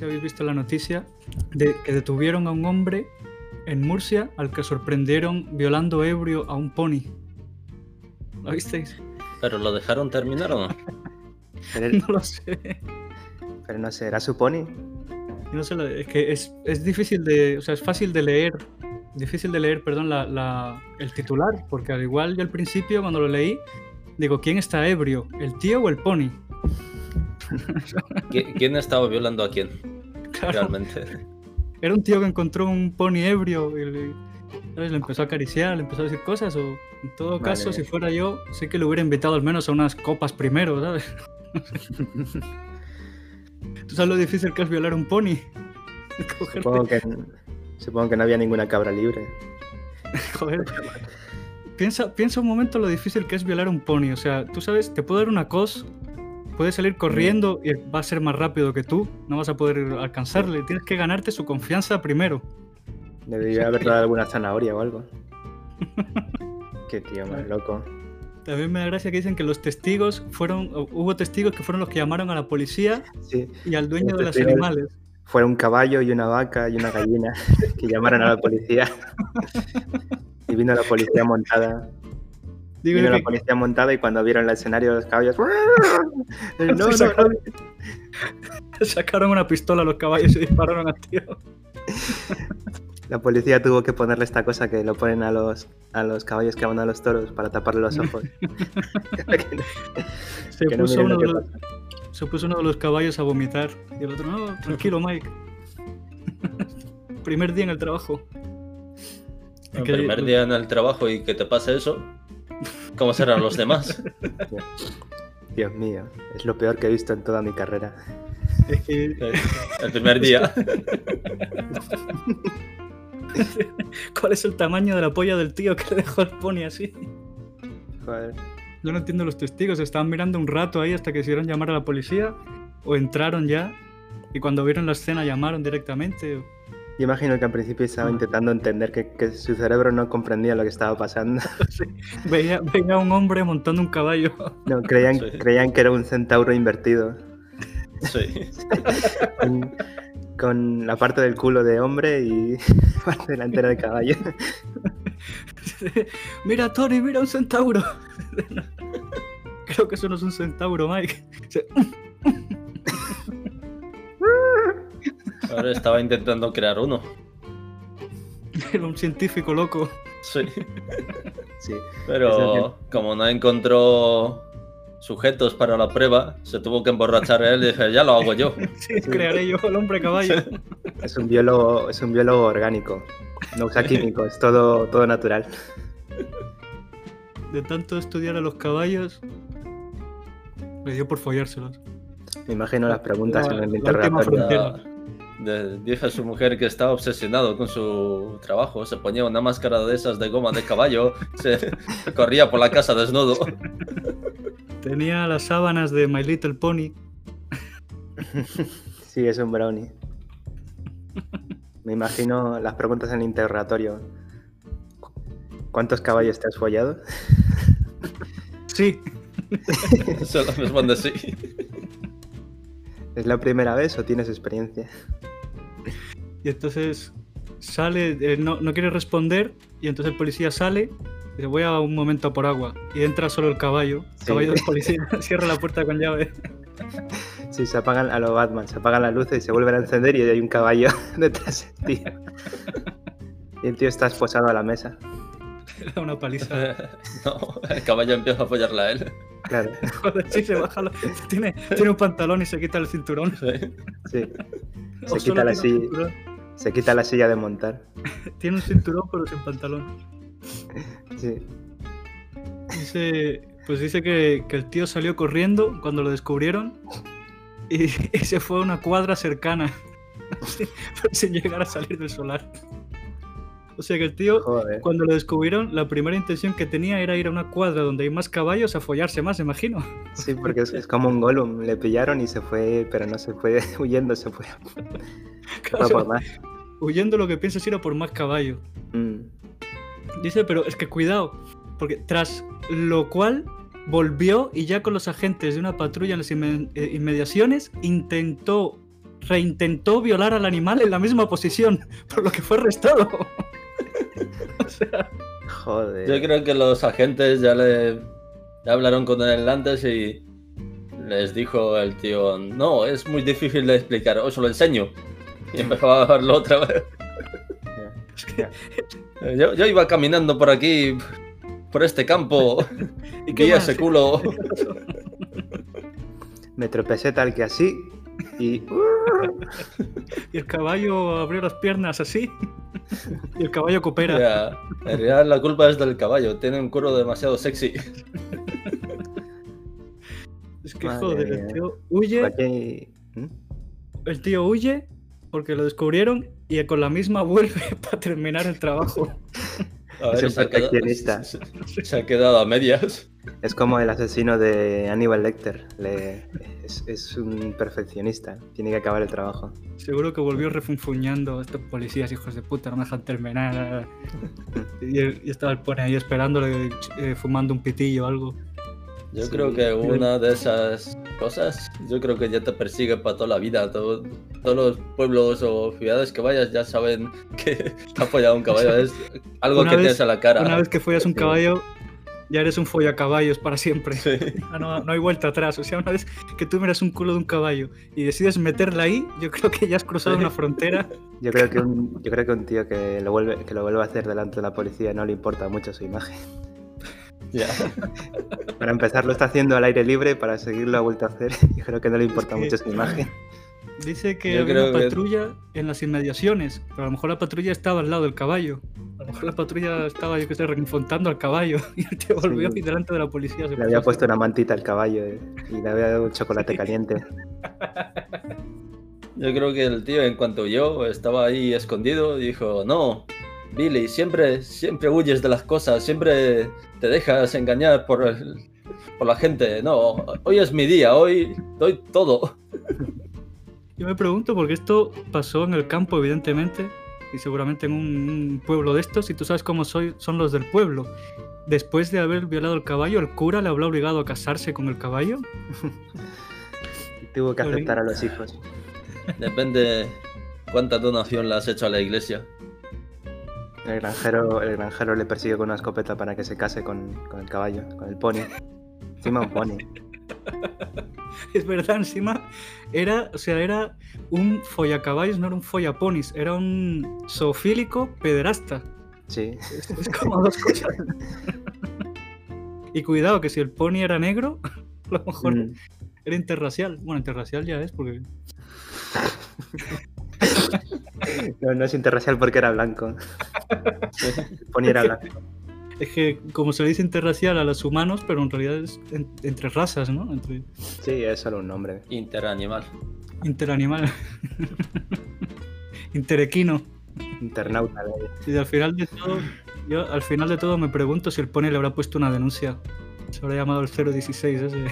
si habéis visto la noticia de que detuvieron a un hombre en Murcia al que sorprendieron violando ebrio a un pony. ¿Lo visteis? ¿Pero lo dejaron terminar o no? Pero, No lo sé. pero no sé, ¿era su pony? No sé, es que es, es difícil de. O sea, es fácil de leer. Difícil de leer, perdón, la, la- el titular. Porque al igual yo al principio, cuando lo leí, digo, ¿quién está ebrio? ¿El tío o el pony? ¿Qui- ¿Quién estaba violando a quién? Claro, Realmente. era un tío que encontró un pony ebrio y le, ¿sabes? le empezó a acariciar, le empezó a decir cosas. O en todo Vale. caso, si fuera yo, sí que le hubiera invitado al menos a unas copas primero, ¿sabes? ¿Tú sabes lo difícil que es violar un pony? Supongo que, supongo que no había ninguna cabra libre. Joder. Piensa, piensa un momento lo difícil que es violar un pony. O sea, tú sabes, te puede dar una cos, puede salir corriendo y va a ser más rápido que tú. No vas a poder alcanzarle. Tienes que ganarte su confianza primero. Debería haber dado alguna zanahoria o algo. Qué tío más loco. También me da gracia que dicen que los testigos fueron, hubo testigos que fueron los que llamaron a la policía Sí, y al dueño de los animales. fue un caballo y una vaca y una gallina que llamaron a la policía. Y vino la policía montada. Digo Vino la que policía montada y cuando vieron el escenario los caballos. No, no, no. sacaron, sacaron una pistola a los caballos y dispararon al tío. La policía tuvo que ponerle esta cosa que lo ponen a los, a los caballos que van a los toros para taparle los ojos. Se no puso, uno de los, se puso uno de los caballos a vomitar. Y el otro, no, tranquilo, Mike. Primer día en el trabajo. El primer día en el trabajo y que te pase eso, ¿cómo serán los demás? Dios mío, es lo peor que he visto en toda mi carrera. Es que, El primer día. ¿Cuál es el tamaño de la polla del tío que le dejó el pony así? Joder. Yo no entiendo los testigos. Estaban mirando un rato ahí hasta que hicieron llamar a la policía. O entraron ya. Y cuando vieron la escena llamaron directamente. Yo imagino que al principio estaba intentando entender que, que su cerebro no comprendía lo que estaba pasando. Veía, un hombre montando un caballo. No, creían, Sí. creían que era un centauro invertido. Sí. Con, con la parte del culo de hombre y parte delantera de caballo. mira, Tony, mira un centauro. Creo que eso no es un centauro, Mike. Ahora estaba intentando crear uno. Era un científico loco. Sí. Sí. Pero como no encontró sujetos para la prueba, se tuvo que emborrachar él y dije, ya lo hago yo. Sí, crearé yo el hombre caballo. Es un biólogo, es un biólogo orgánico. No usa químicos, es todo, todo natural. De tanto estudiar a los caballos, le dio por follárselos. Me imagino las preguntas La- en el la interrogatorio. De- dice a su mujer que estaba obsesionado con su trabajo, se ponía una máscara de esas de goma de caballo, se corría por la casa desnudo. Tenía las sábanas de My Little Pony. Sí, es un brownie. Me imagino las preguntas en el interrogatorio. ¿Cuántos caballos te has follado? Sí, Solo responde sí. ¿Es la primera vez o tienes experiencia? y entonces sale, eh, no, no quiere responder, y entonces el policía sale y dice, voy a un momento por agua. Y entra solo el caballo, el Sí. caballo del policía, cierra la puerta con llave. Sí, se apagan a lo Batman, se apagan las luces y se vuelven a encender y hay un caballo detrás del tío. Y el tío está esposado a la mesa. Le da una paliza. No, el caballo empieza a follarla a él. Claro, Joder, sí, se baja la- tiene, tiene un pantalón y se quita el cinturón. Sí. sí. Se quita, la silla, cinturón. se quita la silla de montar. Tiene un cinturón pero sin pantalón. Sí. Dice, pues dice que, que el tío salió corriendo cuando lo descubrieron y, y se fue a una cuadra cercana sin, sin llegar a salir del solar. O sea que el tío, Joder. cuando lo descubrieron, la primera intención que tenía era ir a una cuadra donde hay más caballos a follarse más, imagino. Sí, porque es, es como un Gollum. Le pillaron y se fue, pero no se fue huyendo, se fue, se fue a por más. Huyendo lo que piensa es ir a por más caballos. Mm. Dice, pero es que cuidado, porque tras lo cual volvió y ya con los agentes de una patrulla en las eh, inmediaciones intentó reintentó violar al animal en la misma posición, por lo que fue arrestado. o sea, Joder. Yo creo que los agentes ya le ya hablaron con él antes y les dijo el tío, no, es muy difícil de explicar, os lo enseño. Y empezó a verlo otra vez. Yo, yo iba caminando por aquí, por este campo, ¿y vi ese culo. Me tropecé tal que así y... Y el caballo abrió las piernas así. y el caballo coopera. Ya, en realidad la culpa es del caballo, tiene un culo demasiado sexy. Es que Madre joder, el mía. tío huye. ¿Mm? el tío huye porque lo descubrieron y con la misma vuelve para terminar el trabajo. A Es un se ha quedado- se ha quedado a medias. Es como el asesino de Aníbal Lecter. Le- es, es un perfeccionista. Tiene que acabar el trabajo. Seguro que volvió refunfuñando estos policías, hijos de puta, no me dejan terminar. Y, y estaba el pone ahí esperándole, eh, fumando un pitillo o algo. Yo Sí. creo que una de esas cosas, yo creo que ya te persigue para toda la vida. Todo- todos los pueblos o ciudades que vayas ya saben que te ha follado un caballo. Es algo Una que vez- tienes a la cara. Una vez que follas un Sí. caballo, ya eres un follacaballos para siempre. Sí. Ah, no, no hay vuelta atrás. O sea, una vez que tú miras un culo de un caballo y decides meterla ahí, yo creo que ya has cruzado Sí. una frontera. Yo creo que un, yo creo que un tío que lo, vuelve, que lo vuelve a hacer delante de la policía no le importa mucho su imagen. Ya. Para empezar, lo está haciendo al aire libre. Para seguirlo ha vuelto a hacer. Yo creo que no le importa que- mucho su imagen. Dice que Yo había una que- patrulla en las inmediaciones, pero a lo mejor la patrulla estaba al lado del caballo. A lo mejor la patrulla estaba, yo que sé, reinfontando al caballo y el tío volvió Sí. y delante de la policía. se Le había puesto una mantita al caballo eh, y le había dado un chocolate caliente. Yo creo que el tío, en cuanto yo estaba ahí escondido, dijo: No, Billy, siempre, siempre huyes de las cosas, siempre te dejas engañar por, el- por la gente. No, hoy es mi día, hoy doy todo. Yo me pregunto porque esto pasó en el campo, evidentemente, y seguramente en un, un pueblo de estos, y tú sabes cómo soy, son los del pueblo. Después de haber violado el caballo, ¿el cura le habrá obligado a casarse con el caballo? Y tuvo que aceptar a los hijos. Depende cuánta donación le has hecho a la iglesia. El granjero, el granjero le persigue con una escopeta para que se case con, con el caballo, con el pony. Encima un pony. Es verdad, encima era, o sea, era un follacaballos, no era un follaponis, era un zoofílico pederasta. Sí. Es, es como dos cosas. y cuidado, que si el pony era negro, a lo mejor Mm. era interracial. Bueno, interracial ya es, porque No, no es interracial porque era blanco. El pony era blanco. Es que como se le dice interracial a los humanos, pero en realidad es en- entre razas, ¿no? Entre Sí, es solo un nombre. Interanimal. interanimal. Interequino. Internauta. Y al final de todo, yo al final de todo me pregunto si el pony le habrá puesto una denuncia. Se habrá llamado el 016 ese.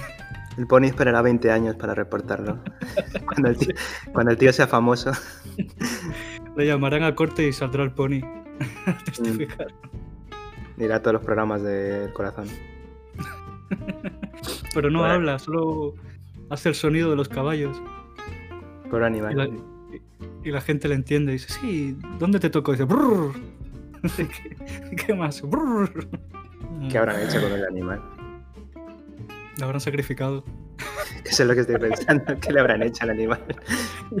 El pony esperará 20 años para reportarlo. Cuando el tío, cuando el tío sea famoso. Le llamarán a corte y saldrá el pony. a testificar. Irá a todos los programas del corazón. Pero no habla, solo hace el sonido de los caballos. Pobre Y animal. la, y la gente le entiende. Dice, sí, ¿dónde te tocó? Dice, brrr. ¿Qué, ¿Qué más? Brrr. ¿Qué habrán hecho con el animal? Lo habrán sacrificado. Eso es lo que estoy pensando. ¿Qué le habrán hecho al animal?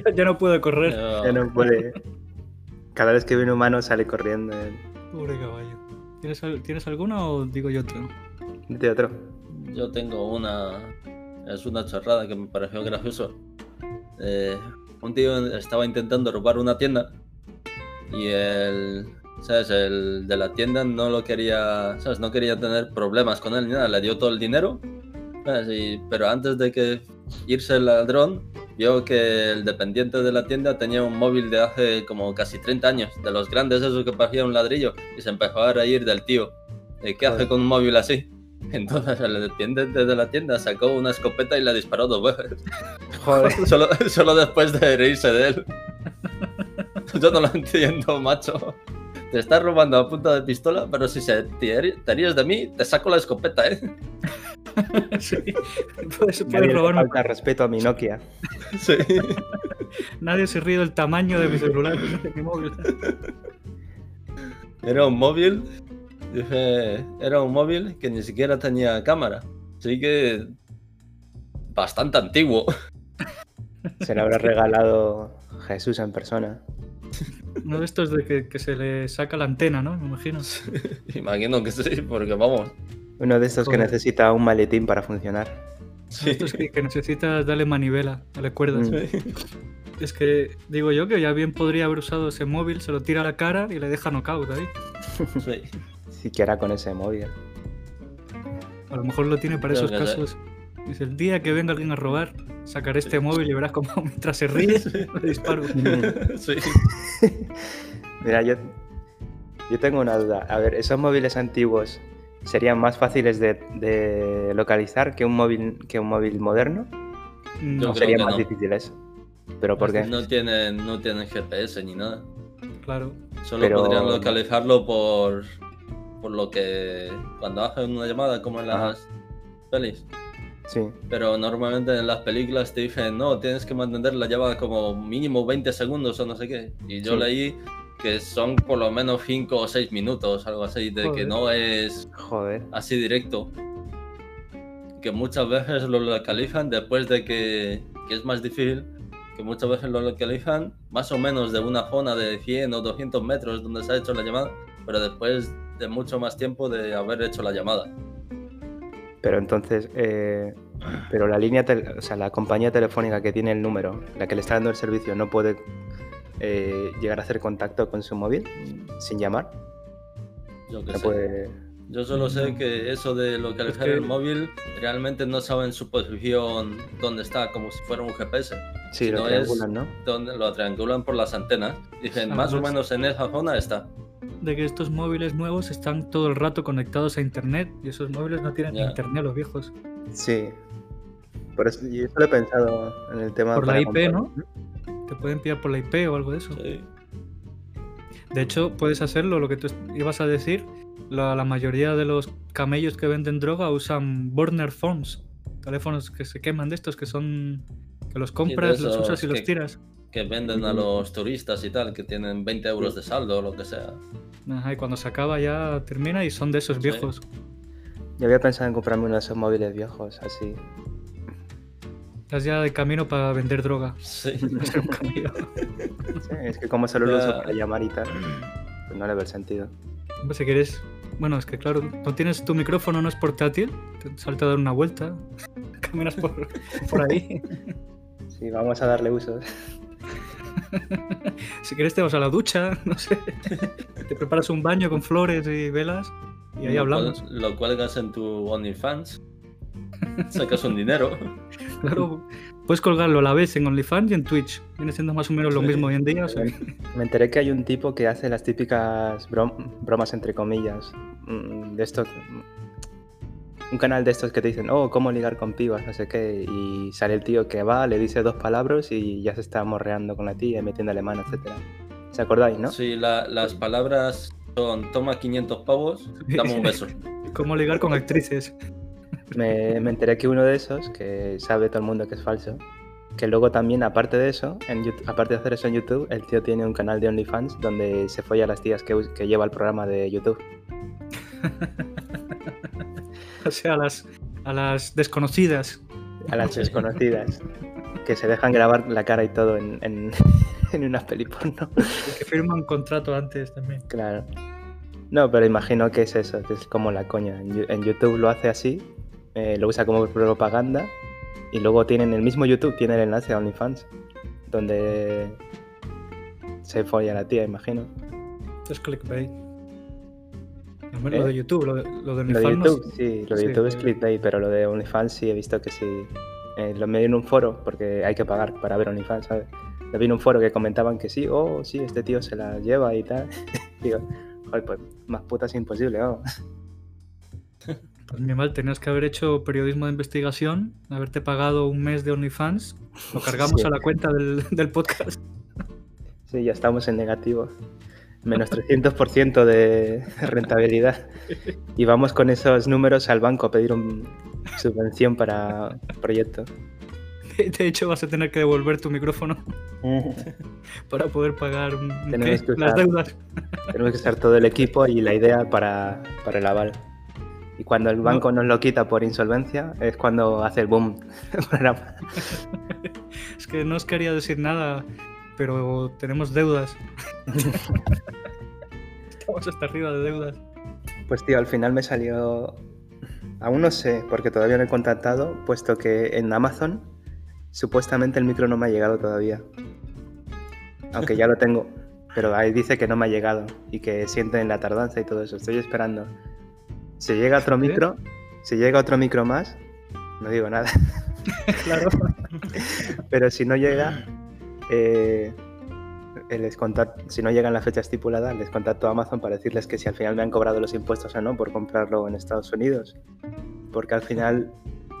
Ya, ya no puede correr. Ya no puede. Cada vez que ve un humano sale corriendo. eh. Pobre caballo. ¿Tienes, ¿Tienes alguna o digo yo otro? De otro. Yo tengo una. Es una chorrada que me pareció gracioso. Eh, un tío estaba intentando robar una tienda y el. ¿Sabes? El de la tienda no lo quería. ¿Sabes? No quería tener problemas con él ni nada. Le dio todo el dinero. ¿sabes? Y- pero antes de que irse el ladrón, vio que el dependiente de la tienda tenía un móvil de hace como casi 30 años, de los grandes, esos que parecía un ladrillo, y se empezó a reír del tío. ¿De qué hace Joder. con un móvil así? Entonces el dependiente de la tienda sacó una escopeta y la disparó dos veces. Joder. Solo, solo después de reírse de él. Yo no lo entiendo, macho. Te estás robando a punta de pistola, pero si se te, te ríes de mí, te saco la escopeta, ¿eh? sí. Puedes, robar un falta respeto a mi Nokia. Sí. Nadie se ríe del tamaño de mi celular, de mi móvil. Era un móvil, dije, era un móvil que ni siquiera tenía cámara. Así que bastante antiguo. Se le habrá regalado Jesús en persona. Uno de estos de que, que se le saca la antena, ¿no? Me imagino. Imagino que sí, porque vamos. Uno de estos que necesita un maletín para funcionar. Sí. Estos que, que necesitas darle manivela, darle cuerdas. Mm. Es que digo yo que ya bien podría haber usado ese móvil, se lo tira a la cara y le deja knockout ahí. Sí. Siquiera con ese móvil. A lo mejor lo tiene para Creo esos casos. Dice, el día que venga alguien a robar, sacaré este móvil y verás cómo mientras se ríe, le disparo. Sí. Mira, yo, yo tengo una duda. A ver, ¿esos móviles antiguos serían más fáciles de, de localizar que un móvil que un móvil moderno? No, serían que más no. difíciles. ¿Pero por qué? No tienen, no tienen GPS ni nada. claro. Solo Pero- podrían localizarlo por, por lo que cuando hacen una llamada como en Ajá. las pelis. Sí. Pero normalmente en las películas te dicen, no, tienes que mantener la llamada como mínimo 20 segundos o no sé qué. Y yo Sí. leí que son por lo menos 5 o 6 minutos, algo así, de que no es Joder. así directo. Que muchas veces lo localizan después de que, que es más difícil, que muchas veces lo localizan más o menos de una zona de 100 o 200 metros donde se ha hecho la llamada, pero después de mucho más tiempo de haber hecho la llamada. Pero entonces, eh, pero la línea, o sea, la compañía telefónica que tiene el número, la que le está dando el servicio, no puede eh, llegar a hacer contacto con su móvil sin llamar. Yo que No sé. puede. Yo solo sé que eso de localizar Es que- el móvil realmente no saben su posición dónde está, como si fuera un GPS. Sí, Si lo no triangulan, es- ¿no? Donde lo triangulan por las antenas. Dicen, Ah, más o pues- menos en esa zona está. De que estos móviles nuevos están todo el rato conectados a internet y esos móviles no tienen internet, los viejos. Sí. Por eso, y eso lo he pensado en el tema. Por la IP, comprar. ¿no? Te pueden pillar por la IP o algo de eso. Sí. De hecho, puedes hacerlo, lo que tú ibas a decir. La, la mayoría de los camellos que venden droga usan burner phones. Teléfonos que se queman de estos, que son. que los compras, los usas y los tiras. que venden a los turistas y tal, que tienen 20 euros de saldo o lo que sea. Ajá, y cuando se acaba ya termina y son de esos Sí. viejos. Yo había pensado en comprarme uno de esos móviles viejos, así. Estás ya de camino para vender droga. Sí. Sí, es que como solo lo uso para llamar y tal, pues no le veo el sentido. Hombre, si quieres. Bueno, es que claro, no tienes tu micrófono, no es portátil. Te salta a dar una vuelta. Caminas por, por ahí. Sí, vamos a darle usos. Si quieres te vas a la ducha, no sé. Te preparas un baño con flores y velas y ahí Lo hablamos. cual- Lo cuelgas en tu OnlyFans. Sacas un dinero. Claro, puedes colgarlo a la vez en OnlyFans y en Twitch. Viene siendo más o menos lo mismo hoy en día. o sea, Me enteré que hay un tipo que hace las típicas brom- bromas, entre comillas, mm, de estos... Un canal de estos que te dicen, oh, cómo ligar con pibas, no sé qué, y sale el tío que va, le dice dos palabras y ya se está morreando con la tía, metiéndole mano, etcétera. ¿Se acordáis, no? Sí, la- las palabras son toma 500 pavos, dame un beso. cómo ligar con actrices. Me, me enteré que uno de esos, que sabe todo el mundo que es falso, que luego también, aparte de eso, en Yout- aparte de hacer eso en YouTube, el tío tiene un canal de OnlyFans donde se folla a las tías que, lleva el programa de YouTube. O sea, a las, a las desconocidas. A las desconocidas. Que se dejan grabar la cara y todo en, en, en unas peli porno. Que firman contrato antes también. Claro. No, pero imagino que es eso, que es como la coña. En YouTube lo hace así, eh, lo usa como propaganda y luego tienen el mismo YouTube, tiene el enlace a OnlyFans, donde se folla la tía, imagino. Es clickbait. Hombre, ¿Eh? Lo de YouTube, lo de, lo de Lo de OnlyFans no YouTube, sé. sí, lo de Sí, YouTube es clickbait, pero lo de OnlyFans sí he visto que sí. Eh, lo vi en un foro, porque hay que pagar para ver OnlyFans, ¿sabes? Lo vi en un foro que comentaban que sí, oh, sí, este tío se la lleva y tal. Digo, joder, pues más putas imposible, vamos. Pues mi mal, tenías que haber hecho periodismo de investigación, haberte pagado un mes de OnlyFans, lo cargamos Sí. a la cuenta del, del podcast. Sí, ya estamos en negativo. Menos 300% de rentabilidad. Y vamos con esos números al banco a pedir un subvención para proyecto. De hecho, vas a tener que devolver tu micrófono para poder pagar un- Tenemos que las usar- deudas. Tenemos que estar todo el equipo y la idea para, para el aval. Y cuando el banco nos lo quita por insolvencia, es cuando hace el boom. Es que no os quería decir nada, pero tenemos deudas. Estamos hasta arriba de deudas. pues tío, al final me salió... Aún no sé, porque todavía no he contactado, puesto que en Amazon supuestamente el micro no me ha llegado todavía. Aunque ya lo tengo, pero ahí dice que no me ha llegado y que sienten la tardanza y todo eso. Estoy esperando. Si llega otro micro, si llega otro micro más, no digo nada. Claro. Pero si no llega, eh, les contact- si no llega en la fecha estipulada, les contacto a Amazon para decirles que si al final me han cobrado los impuestos o no por comprarlo en Estados Unidos. Porque al final,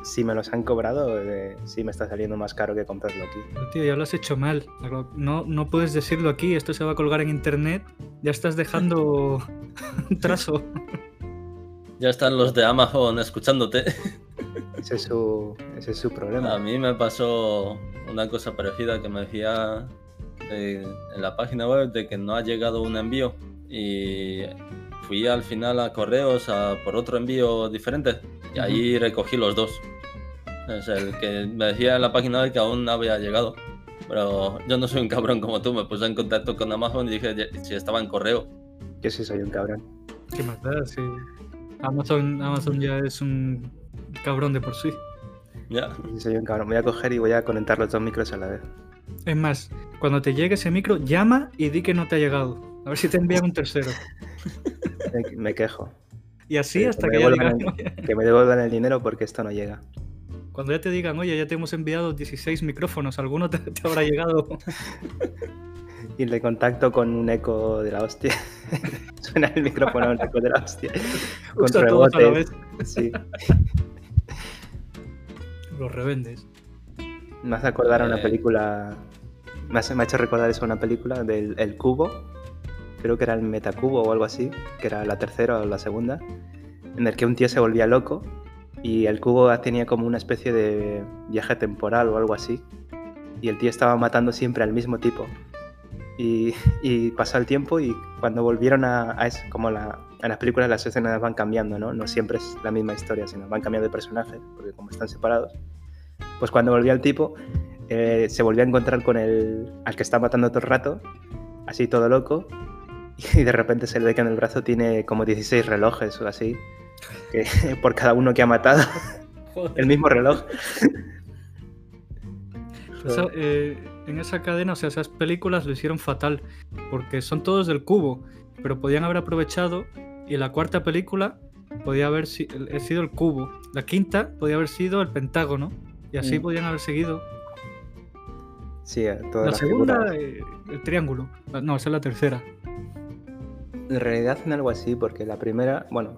si me los han cobrado, eh, sí me está saliendo más caro que comprarlo aquí. Pero, tío, ya lo has hecho mal. No, no puedes decirlo aquí, esto se va a colgar en internet. Ya estás dejando un trazo. Ya están los de Amazon escuchándote. Ese es su, ese es su problema. A mí me pasó una cosa parecida que me decía de- en la página web de que no ha llegado un envío y fui al final a correos a por otro envío diferente y ahí recogí los dos. Es el que me decía en la página web que aún no había llegado. Pero yo no soy un cabrón como tú, me puse en contacto con Amazon y dije "Ya- si estaba en correo. Yo sí soy un cabrón. ¿Qué más da? Sí. Amazon, Amazon ya es un cabrón de por sí. Ya. Soy un cabrón. Voy a coger y voy a conectar los dos micros a la vez. Es más, cuando te llegue ese micro, llama y di que no te ha llegado. A ver si te envían un tercero. Me, me quejo. Y así Sí, hasta que que ya digan, el- Que me devuelvan el dinero porque esto no llega. cuando ya te digan, oye, ya te hemos enviado 16 micrófonos, alguno te, te habrá llegado. Y le contacto con un eco de la hostia. Suena el micrófono a un eco de la hostia. Con Justo todos a la rebotes. Sí. Los revendes. Me hace acordar a una Eh. película. Me, hace- me ha hecho recordar eso a una película del El Cubo. Creo que era el Metacubo o algo así. Que era la tercera o la segunda. En el que un tío se volvía loco. Y el cubo tenía como una especie de viaje temporal o algo así. Y el tío estaba matando siempre al mismo tipo. Y, y pasó el tiempo y cuando volvieron a, a eso, como la, en las películas las escenas van cambiando, ¿no? No siempre es la misma historia, sino van cambiando de personaje, porque como están separados. Pues cuando volvía el tipo, eh, se volvió a encontrar con el al que está matando todo el rato, así todo loco, y de repente se le ve que en el brazo tiene como 16 relojes o así, que, por cada uno que ha matado, el mismo reloj. Esa- eh, en esa cadena, o sea, esas películas lo hicieron fatal, porque son todos del cubo, pero podían haber aprovechado y la cuarta película podía haber si- eh, sido el cubo, la quinta podía haber sido el pentágono, y así Mm. podían haber seguido. Sí, todas La las segunda, eh, el triángulo. La- No, esa es la tercera. En realidad hacen algo así, porque la primera, bueno,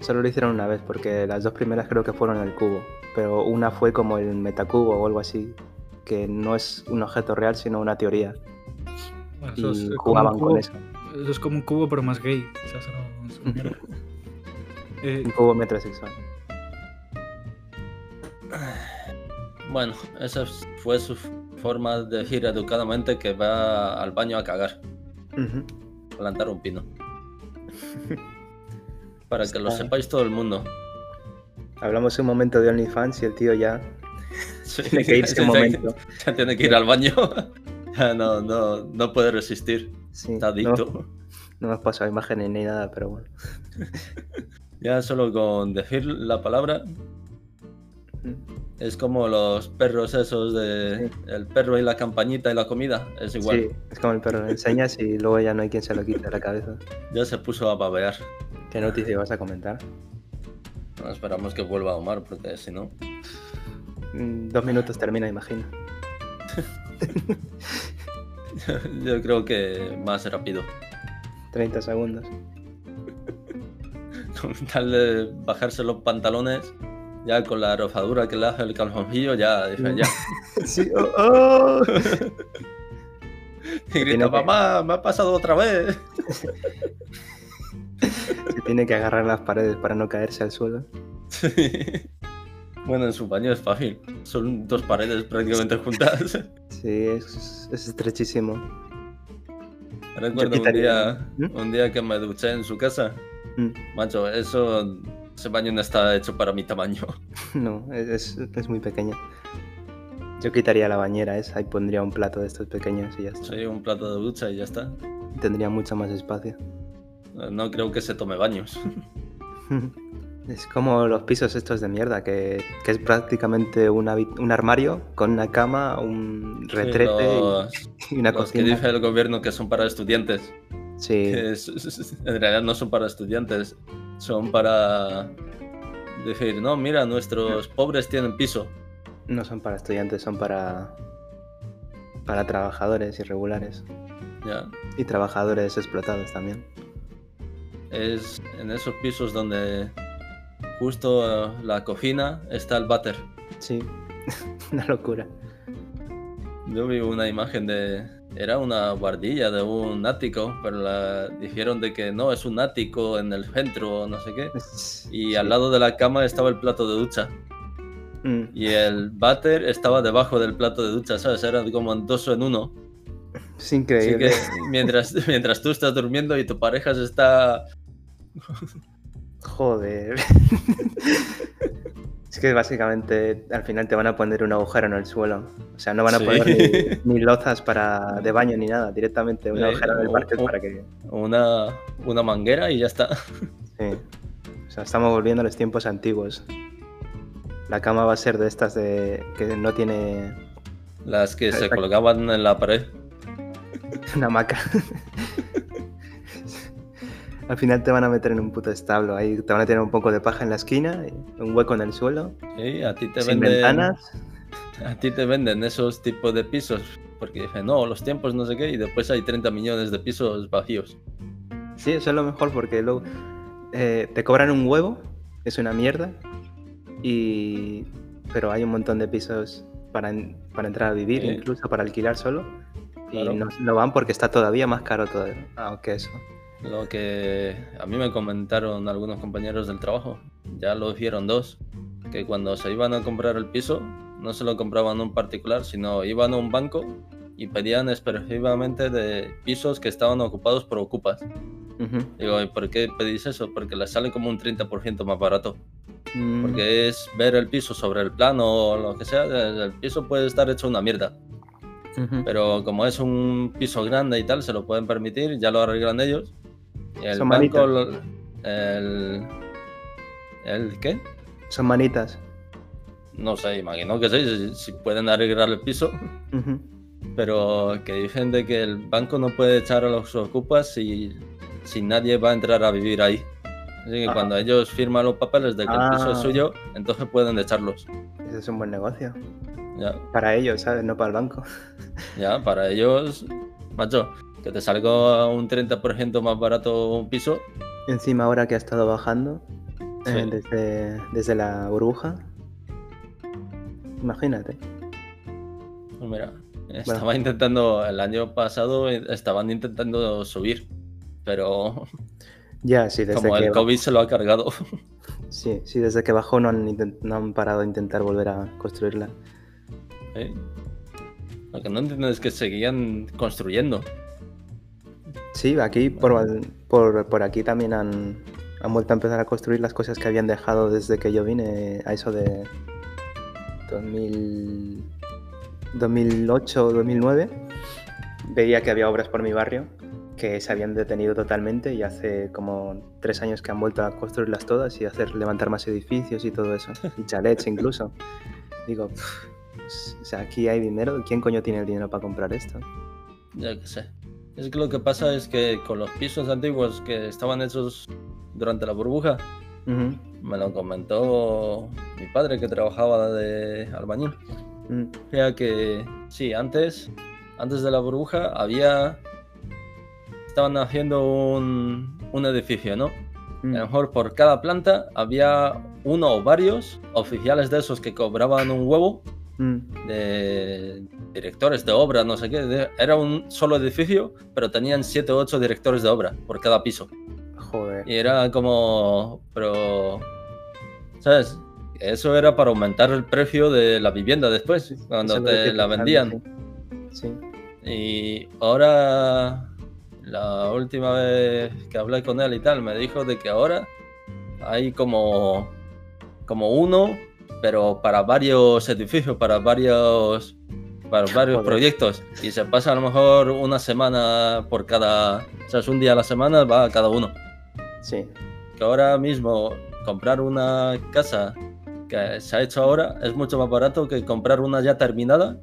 solo lo hicieron una vez, porque las dos primeras creo que fueron el cubo, pero una fue como el metacubo o algo así, que no es un objeto real, sino una teoría, Bueno, eso es, y como un jugaban cubo- con eso. Eso es como un cubo, pero más gay. O sea, eso no- eso no es mierda. Eh, Un cubo metrosexual. Bueno, esa fue su forma de decir educadamente que va al baño a cagar, Ujú. plantar un pino. Para que lo sepáis todo el mundo. Hablamos un momento de OnlyFans y el tío ya Sí, tiene que irse un momento. Ya tiene que ir al baño. Ya no, no, no puede resistir. Sí, Está adicto. no me has pasado imágenes ni nada, pero bueno. Ya solo con decir la palabra es como los perros esos de el perro y la campañita y la comida. Es igual. Sí, es como el perro, le enseñas y luego ya no hay quien se lo quite de la cabeza. Ya se puso a babear. ¿Qué noticia vas a comentar? Bueno, esperamos que vuelva a Omar, porque si no. Mm, Dos minutos termina, imagino. Yo creo que más rápido. 30 segundos. Con tal de bajarse los pantalones, ya con la rozadura que le hace el calzoncillo, ya dice ya. Sí, oh, oh. Y grita, que- mamá, me ha pasado otra vez. Se tiene que agarrar las paredes para no caerse al suelo. Sí. Bueno, en su baño es fácil. Son dos paredes prácticamente juntas. Sí, es, es estrechísimo. Recuerdo un día, ¿Mm? un día que me duché en su casa. Mm. Macho, eso, ese baño no está hecho para mi tamaño. No, es, es muy pequeño. Yo quitaría la bañera esa y pondría un plato de estos pequeños y ya está. Soy un plato de ducha y ya está. Tendría mucho más espacio. No creo que se tome baños. Es como los pisos estos de mierda, que, que es prácticamente un, armario con una cama, un retrete y- los, y, una los que cocina. dice el gobierno que son para estudiantes. Sí, que es- en realidad no son para estudiantes. Son para decir, no, mira, nuestros pobres tienen piso. no son para estudiantes, son para, para trabajadores irregulares. Ya. Y trabajadores explotados también. Es en esos pisos donde justo eh, la cocina está el váter. Sí, una locura. Yo vi una imagen de. Era una guardilla de un ático, pero la dijeron de que no, es un ático en el centro o no sé qué. Y Sí. al lado de la cama estaba el plato de ducha. Mm, Y el váter estaba debajo del plato de ducha, ¿sabes? Era como dos en uno. Es Así increíble. que mientras, mientras tú estás durmiendo y tu pareja se está. Joder. es que básicamente al final te van a poner un agujero en el suelo. O sea, no van a Sí. poner ni, ni lozas para de baño ni nada. Directamente un agujero en el o- para que. Una, una manguera y ya está. Sí. O sea, estamos volviendo a los tiempos antiguos. La cama va a ser de estas de que no tiene Las que se Exacto. colgaban en la pared. una hamaca. Al final te van a meter en un puto establo. Ahí te van a tener un poco de paja en la esquina, un hueco en el suelo, Sí, a ti te sin venden. ventanas. A ti te venden esos tipos de pisos. Porque dicen, no, los tiempos no sé qué. Y después hay 30 millones de pisos vacíos. Sí, eso es lo mejor porque luego eh, te cobran un huevo, es una mierda, y pero hay un montón de pisos para, en- para entrar a vivir, Sí. incluso para alquilar solo, y no, no van porque está todavía más caro todo ah, que eso. Lo que a mí me comentaron algunos compañeros del trabajo, ya lo hicieron dos, que cuando se iban a comprar el piso, no se lo compraban a un particular, sino iban a un banco y pedían específicamente de pisos que estaban ocupados por ocupas. Ujú. Digo, ¿y por qué pedís eso? Porque les sale como un 30% más barato. Mm, Porque es ver el piso sobre el plano o lo que sea, el piso puede estar hecho una mierda. Pero como es un piso grande y tal, se lo pueden permitir, ya lo arreglan ellos. Y el Son banco, manitas. el, ¿el qué? Son manitas. No sé, imagino que sí, si, si pueden arreglar el piso, pero que dicen de que el banco no puede echar a los ocupas si, si nadie va a entrar a vivir ahí. Así que cuando ellos firman los papeles de que el piso es Ah. suyo, entonces pueden echarlos. Ese es un buen negocio. Ya, Para ellos, ¿sabes? No para el banco. ya, para ellos, macho, que te salga un 30% más barato un piso, Encima ahora que ha estado bajando eh, desde, desde la burbuja. Imagínate. Pues mira, estaba intentando, el año pasado eh, estaban intentando subir, pero Ya, sí, desde como que el COVID se lo ha cargado. Sí, sí, desde que bajó no han, no han parado de intentar volver a construirla. ¿eh? Lo que no entiendo es que seguían construyendo. Sí, aquí por, por, por aquí también han, han vuelto a empezar a construir las cosas que habían dejado desde que yo vine a eso de 2000, 2008 o 2009. Veía que había obras por mi barrio que se habían detenido totalmente y hace como tres años que han vuelto a construirlas todas y hacer levantar más edificios y todo eso. Y chalets incluso. Digo, "Pff, o sea, aquí hay dinero. ¿Quién coño tiene el dinero para comprar esto? Ya que sé. Es que lo que pasa es que con los pisos antiguos que estaban hechos durante la burbuja, me lo comentó mi padre que trabajaba de albañil. mm, Era que sí, antes, antes de la burbuja había... Estaban haciendo un, un edificio, ¿no? mm. A lo mejor por cada planta había uno o varios oficiales de esos que cobraban un huevo Mm, de directores de obra, no sé qué. de- Era un solo edificio, pero tenían 7 o 8 directores de obra por cada piso. Joder. Y era como, pero, ¿sabes? Eso era para aumentar el precio de la vivienda después, cuando te la vendían. Sí. Sí. Y ahora, la última vez que hablé con él y tal, me dijo de que ahora hay como, como uno, pero para varios edificios, para varios, para varios Joder. proyectos. Y se pasa a lo mejor una semana por cada, o sea, es un día a la semana, va a cada uno. sí. Que ahora mismo comprar una casa que se ha hecho ahora es mucho más barato que comprar una ya terminada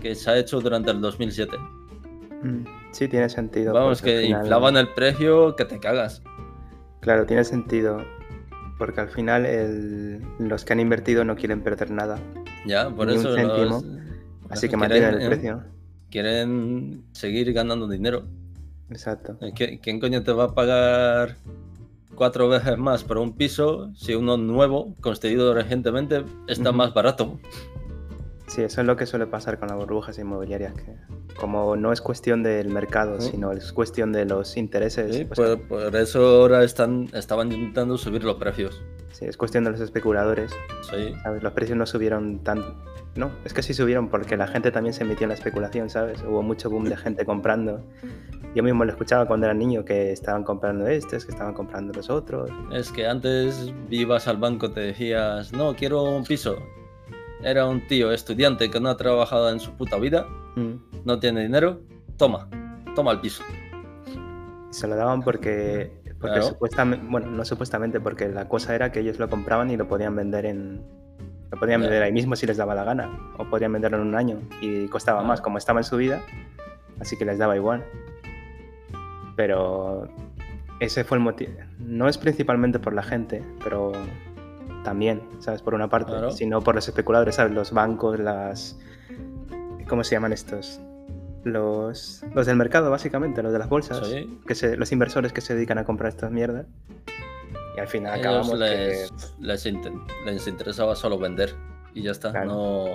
que se ha hecho durante el 2007. Mm, Sí, tiene sentido. Vamos, porque que final- inflaban el precio que te cagas. Claro, tiene sentido. Porque al final el- los que han invertido no quieren perder nada. Ya, por Ni un eso céntimo, los- Así que mantienen el eh, precio. Quieren seguir ganando dinero. Exacto. Eh, ¿qui- ¿Quién coño te va a pagar cuatro veces más por un piso si uno nuevo, construido recientemente, está más barato? Sí, eso es lo que suele pasar con las burbujas inmobiliarias. Que como no es cuestión del mercado, Sí. sino es cuestión de los intereses. Sí, pues, por, por eso ahora están, estaban intentando subir los precios. sí, es cuestión de los especuladores. Sí, ¿sabes? Los precios no subieron tan... No, es que sí subieron porque la gente también se metió en la especulación, ¿sabes? Hubo mucho boom de gente comprando. Yo mismo lo escuchaba cuando era niño que estaban comprando estos, que estaban comprando los otros. es que antes ibas al banco, te decías, no, quiero un piso. Era un tío estudiante que no ha trabajado en su puta vida, Mm. no tiene dinero, toma, toma el piso. Se lo daban porque, porque Claro. supuestamente, bueno, no supuestamente, porque la cosa era que ellos lo compraban y lo podían vender en... Lo podían vender ahí mismo si les daba la gana, o podían venderlo en un año y costaba Ah. más como estaba en su vida, así que les daba igual. Pero ese fue el motivo. No es principalmente por la gente, pero también, ¿sabes? Por una parte, Claro. sino por los especuladores, ¿sabes? Los bancos, las... ¿Cómo se llaman estos? Los, los del mercado, básicamente, los de las bolsas Sí. que se, los inversores que se dedican a comprar estas mierdas. Y al final Ellos acabamos les, que... les, inten- les interesaba solo vender y ya está. Claro. No,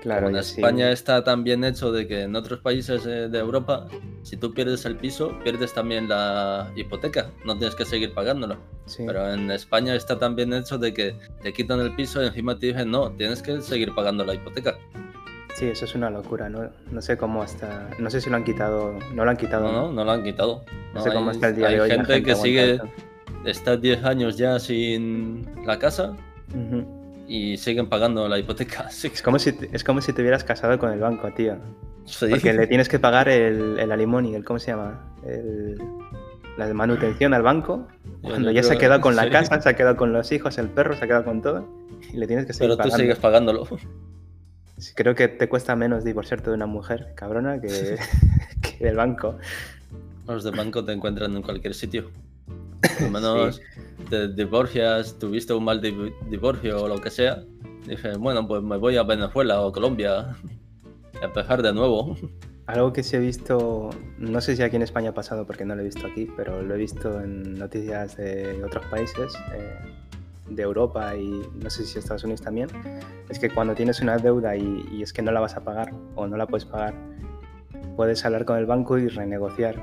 Claro, Como en España está tan bien hecho de que en otros países eh, de Europa, si tú pierdes el piso, pierdes también la hipoteca, no tienes que seguir pagándolo. sí. Pero en España está tan bien hecho de que te quitan el piso y encima te dicen, no, tienes que seguir pagando la hipoteca. Sí, eso es una locura, ¿no? No sé cómo hasta... No sé si lo han quitado... No lo han quitado. No, no, no lo han quitado. No sé cómo hay- está el día hay de hoy. la gente que sigue, está 10 años ya sin la casa Ujú. Y siguen pagando la hipoteca. Es como, si, te- es como si te hubieras casado con el banco, tío. sí. Porque le tienes que pagar el, el alimony, el ¿cómo se llama? El, la manutención al banco. Yo- Cuando ya se ha quedado con la sí. casa, se ha quedado con los hijos, el perro, se ha quedado con todo. Y le tienes que seguir Pero tú pagando. sigues pagándolo. Creo que te cuesta menos divorciarte de una mujer cabrona que, que del banco. Los de banco te encuentran en cualquier sitio. Al menos te divorcias, tuviste un mal di- divorcio o lo que sea. Dije, bueno, pues me voy a Venezuela o Colombia a empezar de nuevo. Algo que sí he visto, no sé si aquí en España ha pasado porque no lo he visto aquí, pero lo he visto en noticias de otros países, eh, de Europa y no sé si Estados Unidos también, es que cuando tienes una deuda y, y es que no la vas a pagar o no la puedes pagar, puedes hablar con el banco y renegociar.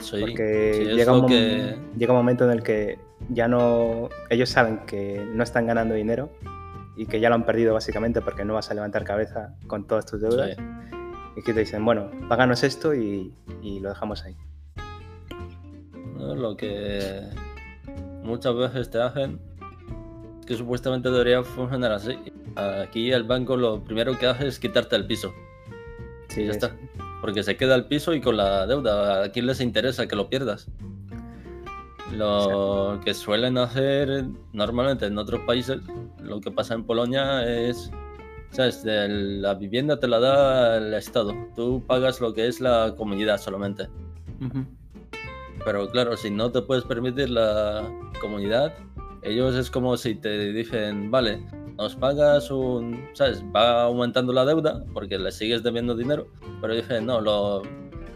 Sí, porque sí, llega, un lo mom- que... llega un momento en el que ya no, ellos saben que no están ganando dinero y que ya lo han perdido básicamente porque no vas a levantar cabeza con todas tus deudas. sí. Y que te dicen, bueno, páganos esto y, y lo dejamos ahí. ¿no? Lo que muchas veces te hacen, que supuestamente debería funcionar así. Aquí el banco lo primero que hace es quitarte el piso. Sí, y ya es- está. Porque se queda el piso y con la deuda. ¿A quién les interesa que lo pierdas? Lo que suelen hacer normalmente en otros países, lo que pasa en Polonia es, ¿sabes? La vivienda te la da el Estado. Tú pagas lo que es la comunidad solamente. Pero claro, si no te puedes permitir la comunidad, ellos es como si te dicen, vale, nos pagas un, ¿sabes? Va aumentando la deuda porque le sigues debiendo dinero, pero dicen, no, lo,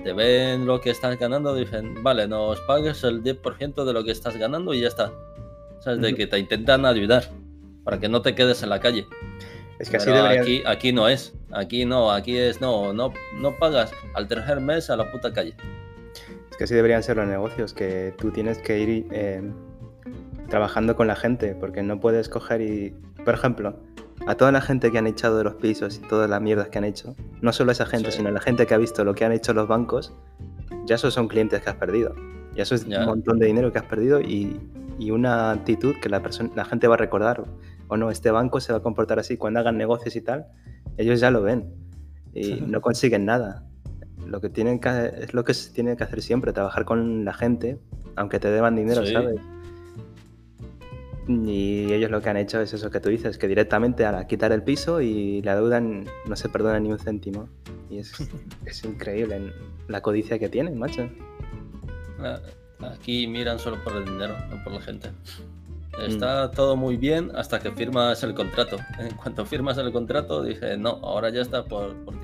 te ven lo que estás ganando, dicen, vale, nos pagues el 10% de lo que estás ganando y ya está. ¿Sabes? De que te intentan ayudar para que no te quedes en la calle. Es que así debería... aquí, aquí no es, aquí no, aquí es, no, no, no pagas al tercer mes a la puta calle. Es que así deberían ser los negocios, que tú tienes que ir... eh, trabajando con la gente, porque no puedes coger y, por ejemplo, a toda la gente que han echado de los pisos y todas las mierdas que han hecho, no solo esa gente, Sí. sino la gente que ha visto lo que han hecho los bancos, ya esos son clientes que has perdido. Ya eso es un montón de dinero que has perdido y, y una actitud que la, persona, la gente va a recordar. O no, este banco se va a comportar así cuando hagan negocios y tal. Ellos ya lo ven y no consiguen nada. Lo que tienen que es lo que se tiene que hacer siempre, trabajar con la gente, aunque te deban dinero, Sí. ¿sabes? Y ellos lo que han hecho es eso que tú dices, que directamente a quitar el piso y la deuda no se perdona ni un céntimo. Y es, es increíble la codicia que tienen, macho. Ah, Aquí miran solo por el dinero, no por la gente. Mm. Está todo muy bien hasta que firmas el contrato. En cuanto firmas el contrato, dije, no, ahora ya está por, por